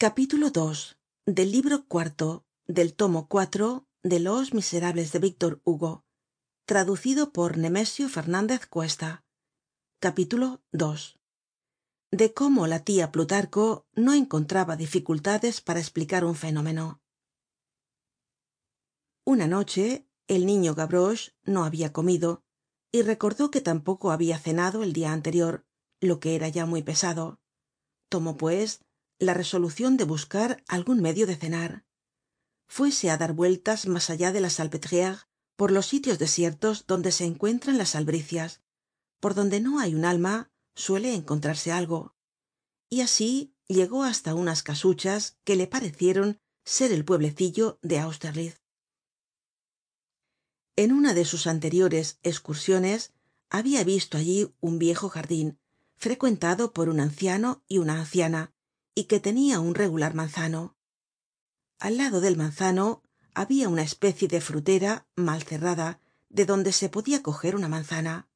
capítulo ii del libro cuarto del tomo cuatro de los miserables de víctor hugo traducido por nemesio fernandez cuesta. Capítulo ii de cómo la tia plutarco no encontraba dificultades para esplicar un fenómeno. Una noche el niño gavroche no habia comido y recordó que tampoco habia cenado el dia anterior lo que era ya muy pesado. Tomó pues la resolucion de buscar algun medio de cenar. Fuese á dar vueltas mas allá de la salpetriere por los sitios desiertos donde se encuentran las albricias por donde no hay un alma suele encontrarse algo. Y así llegó hasta unas casuchas que le parecieron ser el pueblecillo de austerlitz. En una de sus anteriores escursiones habia visto allí un viejo jardin frecuentado por un anciano y una anciana y que tenia un regular manzano. Al lado del manzano habia una especie de frutera mal cerrada de donde se podia coger una manzana.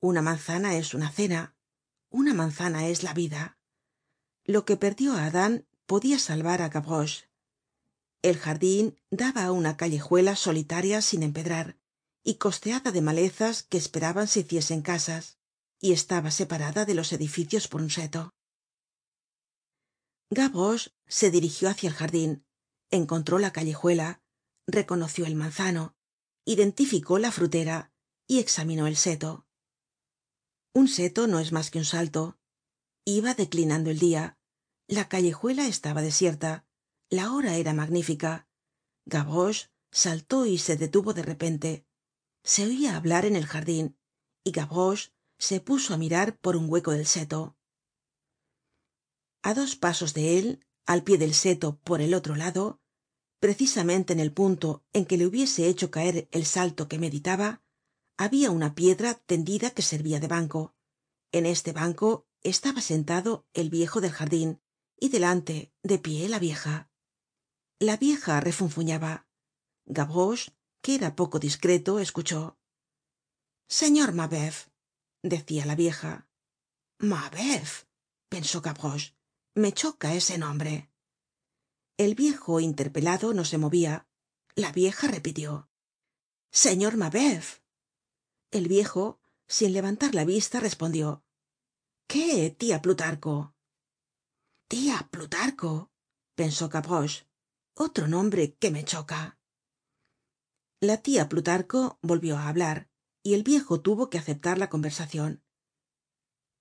Una manzana es una cena una manzana es la vida. Lo que perdió á adán podia salvar á gavroche. El jardin daba á una callejuela solitaria sin empedrar y costeada de malezas que esperaban se hiciesen casas y estaba separada de los edificios por un seto gavroche se dirigió hácia el jardin encontró la callejuela reconoció el manzano identificó la frutera y examinó el seto. Un seto no es mas que un salto. Iba declinando el dia la callejuela estaba desierta. La hora era magnífica. Gavroche saltó y se detuvo de repente. Se oia hablar en el jardin y gavroche se puso á mirar por un hueco del seto a dos pasos de él al pie del seto por el otro lado precisamente en el punto en que le hubiese hecho caer el salto que meditaba habia una piedra tendida que servia de banco. En este banco estaba sentado el viejo del jardin y delante de pie la vieja. La vieja refunfuñaba. Gavroche que era poco discreto escuchó. Señor mabeuf decia la vieja. Mabeuf pensó me choca ese nombre. El viejo interpelado no se movia la vieja repitió. Señor mabeuf. El viejo sin levantar la vista respondió. Qué tia plutarco tia plutarco pensó gavroche. Otro nombre que me choca. La tia plutarco volvió á hablar y el viejo tuvo que aceptar la conversacion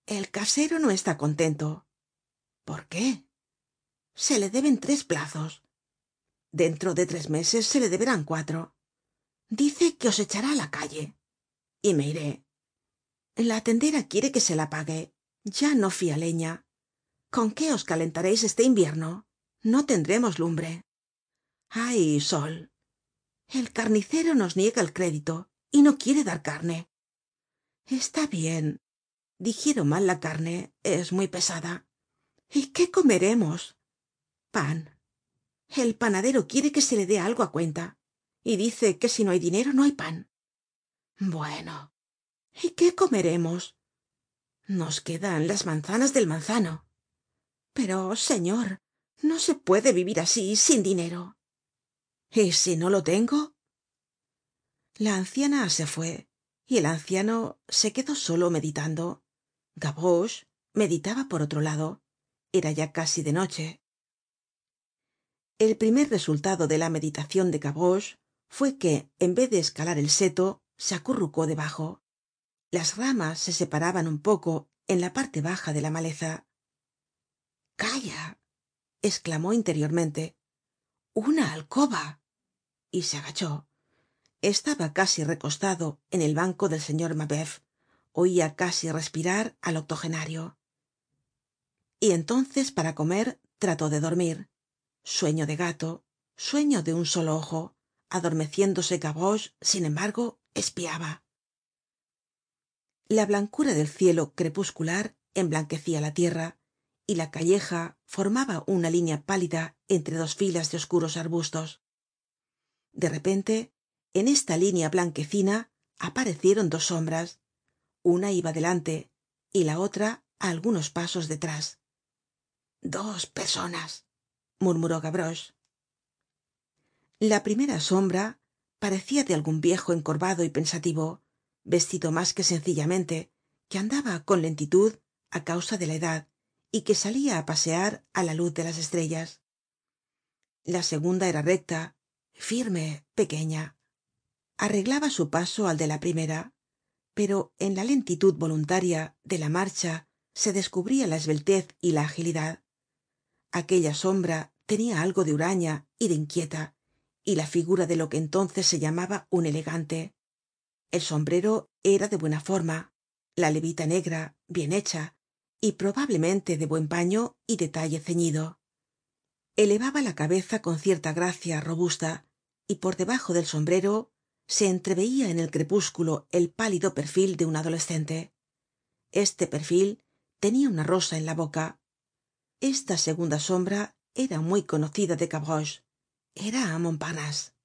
el casero no está contento por qué se le deben tres plazos. Dentro de tres meses se le deberán cuatro. Dice que os echará á la calle. Y me iré. La tendera quiere que se la pague. Ya no fia leña. Con qué os calentareis este invierno no tendremos lumbre. Hay sol. El carnicero nos niega el crédito y no quiere dar carne. Está bien. Digiero mal la carne. Es muy pesada y qué comeremos pan. El panadero quiere que se le dé algo á cuenta y dice que si no hay dinero no hay pan. Bueno y qué comeremos nos quedan las manzanas del manzano. Pero señor no se puede vivir así sin dinero. Y si no lo tengo la anciana se fue y el anciano se quedó solo meditando. Gavroche meditaba por otro lado era ya casi de noche. El primer resultado de la meditacion de gavroche fue que en vez de escalar el seto se acurrucó debajo. Las ramas se separaban un poco en la parte baja de la maleza. Calla esclamó interiormente. Una alcoba y se agachó. Estaba casi recostado en el banco del señor mabeuf. Oia casi respirar al octogenario y entonces para comer trató de dormir. Sueño de gato sueño de un solo ojo. Adormeciéndose gavroche sin embargo espiaba. La blancura del cielo crepuscular emblanquecia la tierra y la calleja formaba una línea pálida entre dos filas de oscuros arbustos. De repente en esta línea blanquecina aparecieron dos sombras. Una iba delante y la otra á algunos pasos detrás dos personas murmuró gavroche. La primera sombra parecia de algun viejo encorvado y pensativo vestido mas que sencillamente que andaba con lentitud á causa de la edad y que salia á pasear á la luz de las estrellas. La segunda era recta firme pequeña. Arreglaba su paso al de la primera pero en la lentitud voluntaria de la marcha se descubria la esbeltez y la agilidad aquella sombra tenia algo de huraña y de inquieta y la figura de lo que entonces se llamaba un elegante. El sombrero era de buena forma la levita negra bien hecha y probablemente de buen paño y de talle ceñido. Elevaba la cabeza con cierta gracia robusta y por debajo del sombrero se entreveia en el crepúsculo el pálido perfil de un adolescente. Este perfil tenia una rosa en la boca esta segunda sombra era muy conocida de gavroche. Era montparnase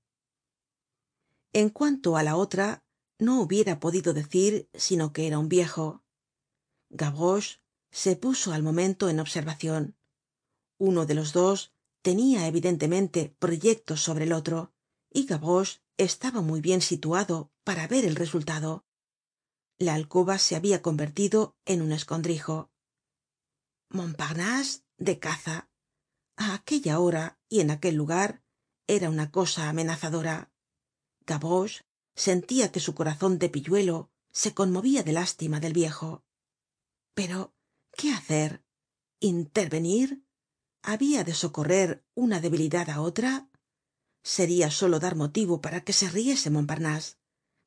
en cuanto á la otra no hubiera podido decir sino que era un viejo. Gavroche se puso al momento en observacion uno de los dos tenia evidentemente proyectos sobre el otro y gavroche estaba muy bien situado para ver el resultado. La alcoba se habia convertido en un escondrijo montparnase de caza. A aquella hora y en aquel lugar era una cosa amenazadora. Gavroche sentia que su corazon de pilluelo se conmovia de lástima del viejo. Pero qué hacer intervenir habia de socorrer una debilidad á otra seria solo dar motivo para que se riese montparnase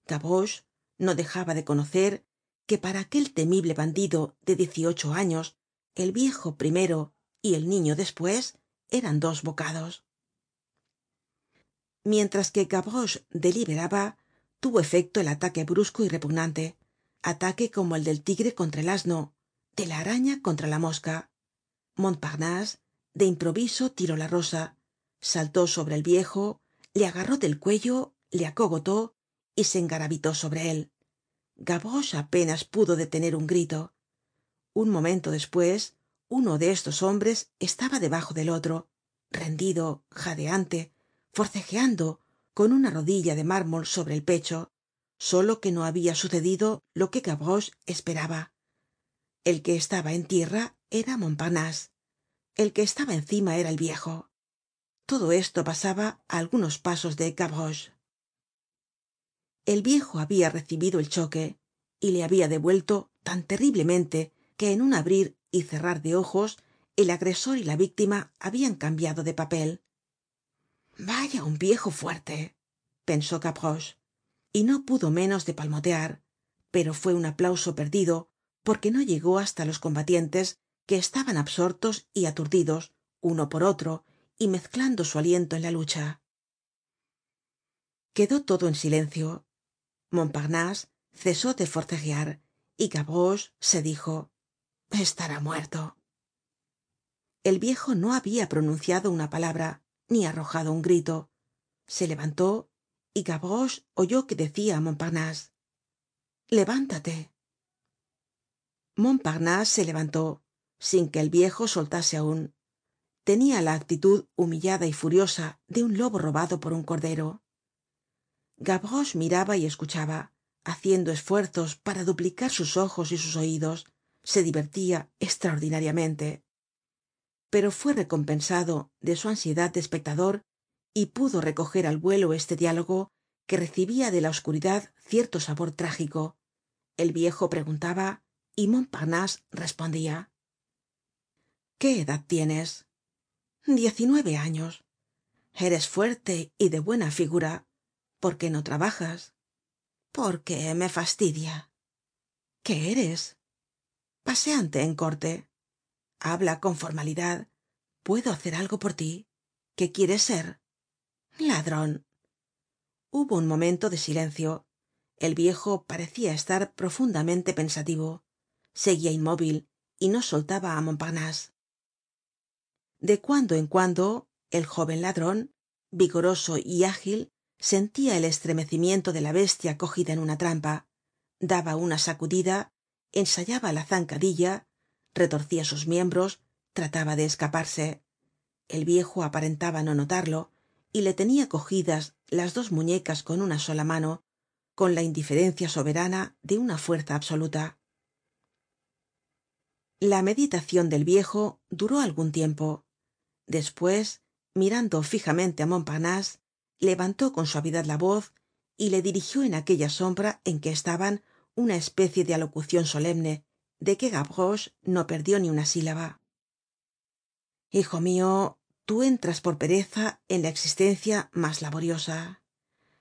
gavroche no dejaba de conocer que para aquel temible bandido de diez y ocho años el viejo primero y el niño despues eran dos bocados. Mientras que gavroche deliberaba tuvo efecto el ataque brusco y repugnante ataque como el del tigre contra el asno de la araña contra la mosca. Montparnase de improviso tiró la rosa saltó sobre el viejo le agarró del cuello le acogotó y se engarabitó sobre él. Gavroche apenas pudo detener un grito un momento despues uno de estos hombres estaba debajo del otro rendido jadeante forcejeando con una rodilla de mármol sobre el pecho solo que no habia sucedido lo que gavroche esperaba. El que estaba en tierra era montparnase el que estaba encima era el viejo. Todo esto pasaba á algunos pasos de gavroche. El viejo habia recibido el choque y le habia devuelto tan terriblemente que en un abrir y cerrar de ojos el agresor y la víctima habian cambiado de papel. Vaya un viejo fuerte pensó gavroche y no pudo menos de palmotear pero fue un aplauso perdido porque no llegó hasta los combatientes que estaban absortos y aturdidos uno por otro y mezclando su aliento en la lucha. Quedó todo en silencio. Montparnase cesó de forcejear y gavroche se dijo estará muerto. El viejo no habia pronunciado una palabra ni arrojado un grito. Se levantó y gavroche oyó que decia á montparnase levántate montparnase se levantó sin que el viejo soltase aun tenia la actitud humillada y furiosa de un lobo robado por un cordero. Gavroche miraba y escuchaba haciendo esfuerzos para duplicar sus ojos y sus oidos se divertia estraordinariamente pero fue recompensado de su ansiedad de espectador y pudo recoger al vuelo este diálogo que recibia de la oscuridad cierto sabor trágico. El viejo preguntaba y montparnase respondia qué edad tienes diez y nueve años. Eres fuerte y de buena figura. Por qué no trabajas porque me fastidia. Qué eres paseante en corte. Habla con formalidad. Puedo hacer algo por ti. Qué quieres ser ladron hubo un momento de silencio. El viejo parecia estar profundamente pensativo. Seguia inmóvil y no soltaba á montparnase de cuando en cuando el jóven ladron vigoroso y ágil sentia el estremecimiento de la bestia cogida en una trampa. Daba una sacudida ensayaba la zancadilla retorcia sus miembros trataba de escaparse. El viejo aparentaba no notarlo y le tenia cogidas las dos muñecas con una sola mano con la indiferencia soberana de una fuerza absoluta. La meditacion del viejo duró algun tiempo. Despues mirando fijamente á montparnase levantó con suavidad la voz y le dirigió en aquella sombra en que estaban una especie de alocucion solemne de que gavroche no perdió ni una sílaba. Hijo mio tú entras por pereza en la existencia mas laboriosa.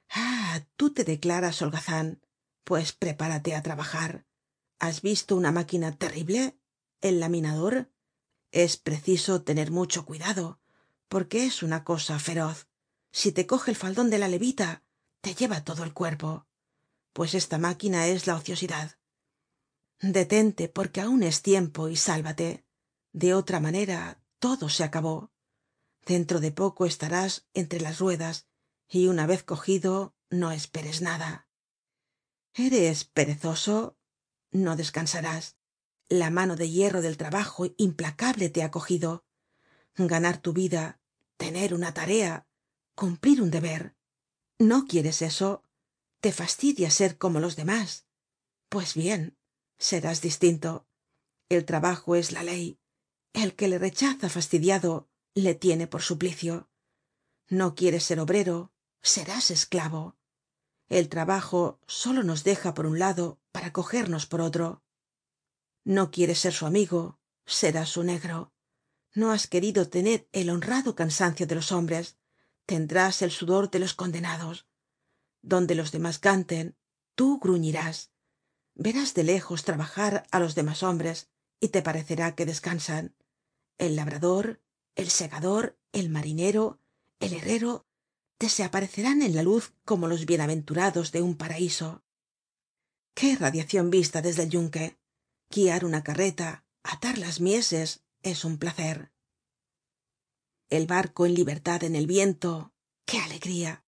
Ah tú te declaras holgazan pues prepárate á trabajar. Has visto una máquina terrible el laminador es preciso tener mucho cuidado porque es una cosa feroz. Si te coge el faldon de la levita te lleva todo el cuerpo pues esta máquina es la ociosidad. Detente porque aun es tiempo y sálvate. De otra manera todo se acabó. Dentro de poco estarás entre las ruedas y una vez cogido no esperes nada. Eres perezoso no descansarás. La mano de hierro del trabajo implacable te ha cogido. Ganar tu vida tener una tarea cumplir un deber. No quieres eso te fastidia ser como los demás. Pues bien serás distinto. El trabajo es la ley. El que le rechaza fastidiado le tiene por suplicio. No quieres ser obrero serás esclavo. El trabajo solo nos deja por un lado para cogernos por otro. No quieres ser su amigo serás su negro. No has querido tener el honrado cansancio de los hombres. Tendrás el sudor de los condenados donde los demás canten tú gruñirás. Verás de lejos trabajar á los demás hombres y te parecerá que descansan. El labrador el segador el marinero el herrero te se aparecerán en la luz como los bienaventurados de un paraíso. Qué radiacion vista desde el yunque. Guiar una carreta atar las mieses es un placer. El barco en libertad en el viento. Qué alegría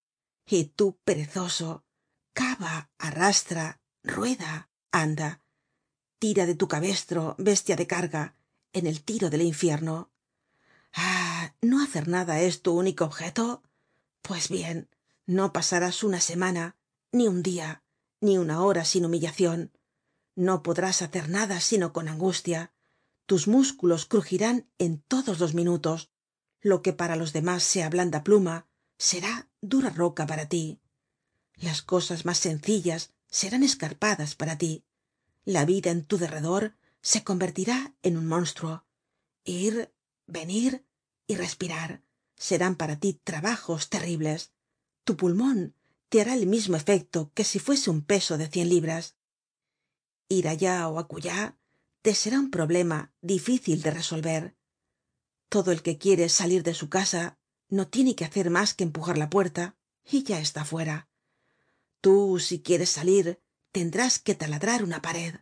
y tú perezoso cava arrastra rueda anda. Tira de tu cabestro bestia de carga en el tiro del infierno. Ah no hacer nada es tu único objeto pues bien no pasarás una semana ni un dia ni una hora sin humillacion no podrás hacer nada sino con angustia. Tus músculos crujirán en todos los minutos. Lo que para los demás sea blanda pluma será dura roca para ti. Las cosas mas sencillas serán escarpadas para ti. La vida en tu derredor se convertirá en un monstruo. Ir venir y respirar serán para ti trabajos terribles. Tu pulmon te hará el mismo efecto que si fuese un peso de cien libras. Ir allá ó acullá te será un problema difícil de resolver. Todo el que quiere salir de su casa no tiene que hacer mas que empujar la puerta y ya está fuera. Tú si quieres salir tendrás que taladrar una pared.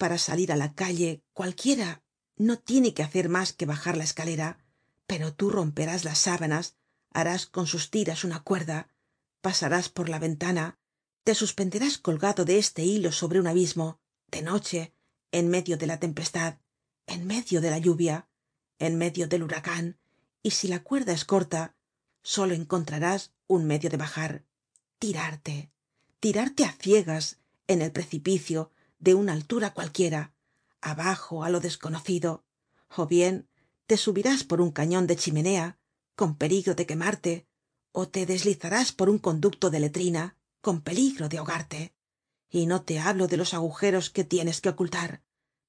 Para salir á la calle cualquiera no tiene que hacer mas que bajar la escalera pero tú romperás las sábanas harás con sus tiras una cuerda pasarás por la ventana te suspenderás colgado de este hilo sobre un abismo de noche en medio de la tempestad en medio de la lluvia en medio del huracan y si la cuerda es corta solo encontrarás un medio de bajar. Tirarte. Tirarte á ciegas en el precipicio de una altura cualquiera abajo á lo desconocido. O bien te subirás por un cañon de chimenea con peligro de quemarte ó te deslizarás por un conducto de letrina con peligro de ahogarte. Y no te hablo de los agujeros que tienes que ocultar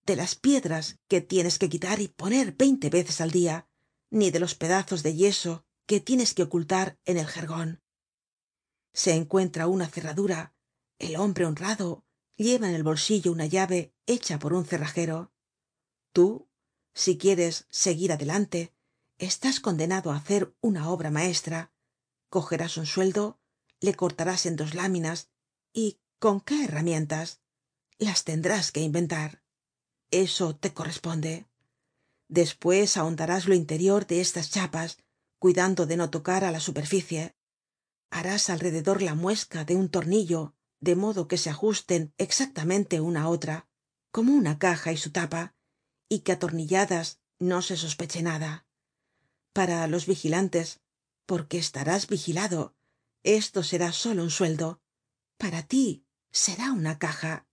de las piedras que tienes que quitar y poner veinte veces al dia ni de los pedazos de yeso que tienes que ocultar en el jergon se encuentra una cerradura el hombre honrado lleva en el bolsillo una llave hecha por un cerrajero. Tú si quieres seguir adelante estás condenado á hacer una obra maestra. Cogerás un sueldo le cortarás en dos láminas y con qué herramientas las tendrás que inventar. Eso te corresponde despues ahondarás lo interior de estas chapas cuidando de no tocar á la superficie. Harás alrededor la muesca de un tornillo de modo que se ajusten exactamente una á otra como una caja y su tapa y que atornilladas no se sospeche nada. Para los vigilantes porque estarás vigilado esto será solo un sueldo. Para tí será una caja.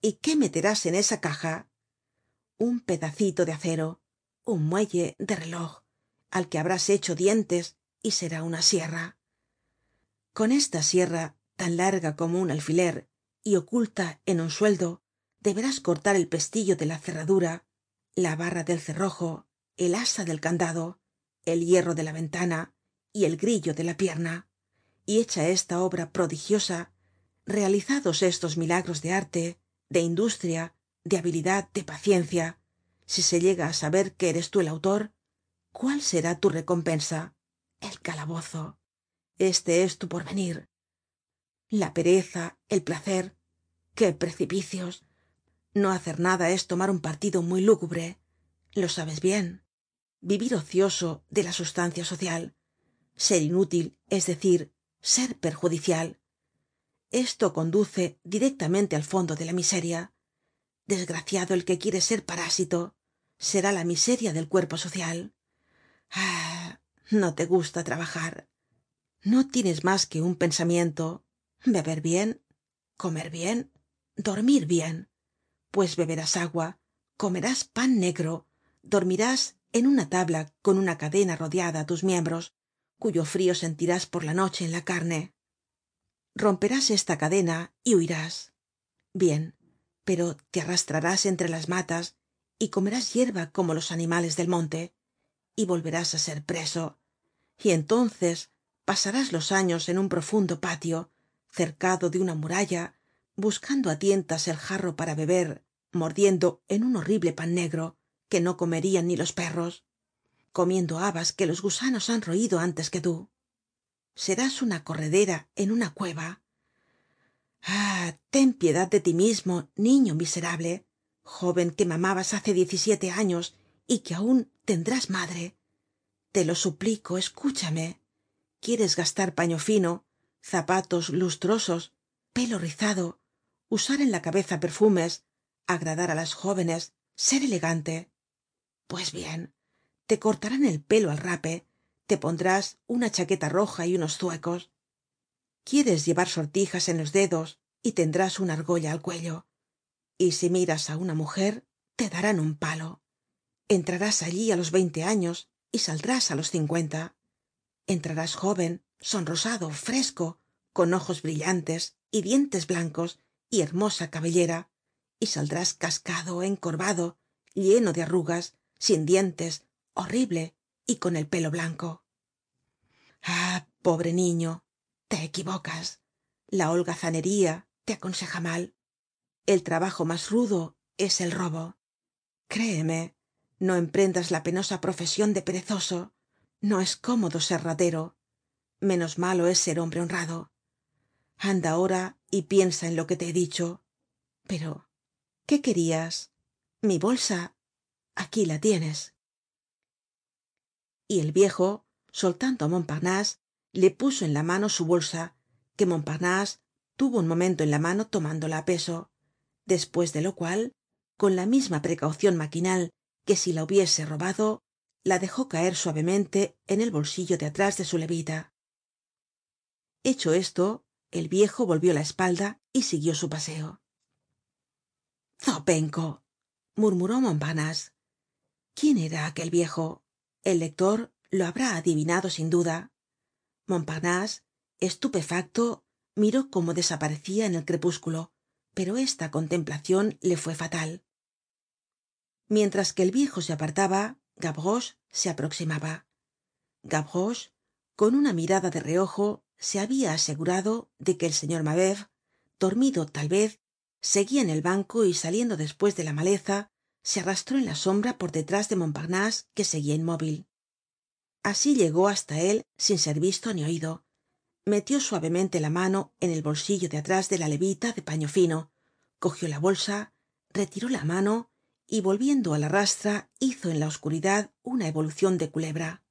Y qué meterás en esa caja un pedacito de acero un muelle de reloj al que habrás hecho dientes y será una sierra. Con esta sierra tan larga como un alfiler y oculta en un sueldo deberás cortar el pestillo de la cerradura la barra del cerrojo el asa del candado el hierro de la ventana y el grillo de la pierna. Y hecha esta obra prodigiosa realizados estos milagros de arte de industria de habilidad de paciencia si se llega á saber que eres tú el autor cuál será tu recompensa el calabozo. Este es tu porvenir. La pereza el placer. Qué precipicios no hacer nada es tomar un partido muy lúgubre. Lo sabes bien. Vivir ocioso de la sustancia social. Ser inútil es decir ser perjudicial. Esto conduce directamente al fondo de la miseria. Desgraciado el que quiere ser parásito será la miseria del cuerpo social. Ah no te gusta trabajar. No tienes mas que un pensamiento. Beber bien comer bien dormir bien. Pues beberás agua comerás pan negro dormirás en una tabla con una cadena rodeada á tus miembros cuyo frio sentirás por la noche en la carne. Romperás esta cadena y huirás. Bien pero te arrastrarás entre las matas y comerás yerba como los animales del monte y volverás á ser preso. Y entonces pasarás los años en un profundo patio cercado de una muralla buscando á tientas el jarro para beber mordiendo en un horrible pan negro que no comerían ni los perros comiendo habas que los gusanos han roido antes que tú. Serás una corredera en una cueva. Ah ten piedad de tí mismo niño miserable joven que mamabas hace diez y siete años y que aun tendrás madre. Te lo suplico escúchame. Quieres gastar paño fino zapatos lustrosos pelo rizado usar en la cabeza perfumes agradar á las jóvenes ser elegante pues bien te cortarán el pelo al rape te pondrás una chaqueta roja y unos zuecos. Quieres llevar sortijas en los dedos y tendrás una argolla al cuello y si miras á una mujer te darán un palo. Entrarás allí á los veinte años y saldrás á los cincuenta. Entrarás joven sonrosado fresco con ojos brillantes y dientes blancos y hermosa cabellera y saldrás cascado encorvado lleno de arrugas sin dientes horrible y con el pelo blanco. Ah pobre niño te equivocas. La holgazanería te aconseja mal el trabajo mas rudo es el robo. Créeme no emprendas la penosa profesion de perezoso. No es cómodo ser ratero. Menos malo es ser hombre honrado. Anda ahora y piensa en lo que te he dicho. Pero qué querías mi bolsa aquí la tienes. Y el viejo soltando á montparnase le puso en la mano su bolsa que montparnase tuvo un momento en la mano tomándola á peso despues de lo cual con la misma precaucion maquinal que si la hubiese robado la dejó caer suavemente en el bolsillo de atrás de su levita. Hecho esto el viejo volvió la espalda y siguió su paseo. Zopenco murmuró montparnase quién era aquel viejo el lector lo habrá adivinado sin duda. Montparnase estupefacto miró cómo desaparecia en el crepúsculo pero esta contemplacion le fue fatal. Mientras que el viejo se apartaba gavroche se aproximaba. Gavroche con una mirada de reojo se habia asegurado de que el señor mabeuf dormido tal vez seguia en el banco y saliendo despues de la maleza se arrastró en la sombra por detrás de montparnase que seguia inmóvil. Así llegó hasta él sin ser visto ni oido metió suavemente la mano en el bolsillo de atrás de la levita de paño fino cogió la bolsa retiró la mano y volviendo á la rastra hizo en la oscuridad una evolucion de culebra.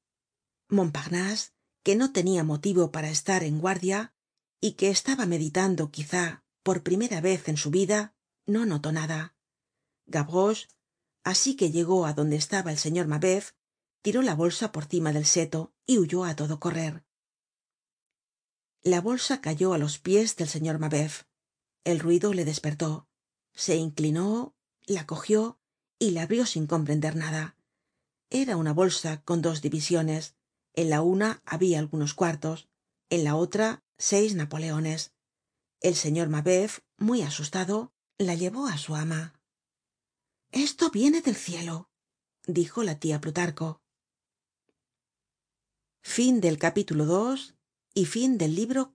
Montparnase que no tenia motivo para estar en guardia y que estaba meditando quizá por primera vez en su vida no notó nada. Gavroche así que llegó á donde estaba el señor mabeuf tiró la bolsa por cima del seto y huyó á todo correr la bolsa cayó á los pies del señor mabeuf. El ruido le despertó. Se inclinó la cogió y la abrió sin comprender nada. Era una bolsa con dos divisiones. En la una habia algunos cuartos en la otra seis napoleones. El señor mabeuf muy asustado la llevó á su ama. Esto viene del cielo dijo la tia plutarco y fin del libro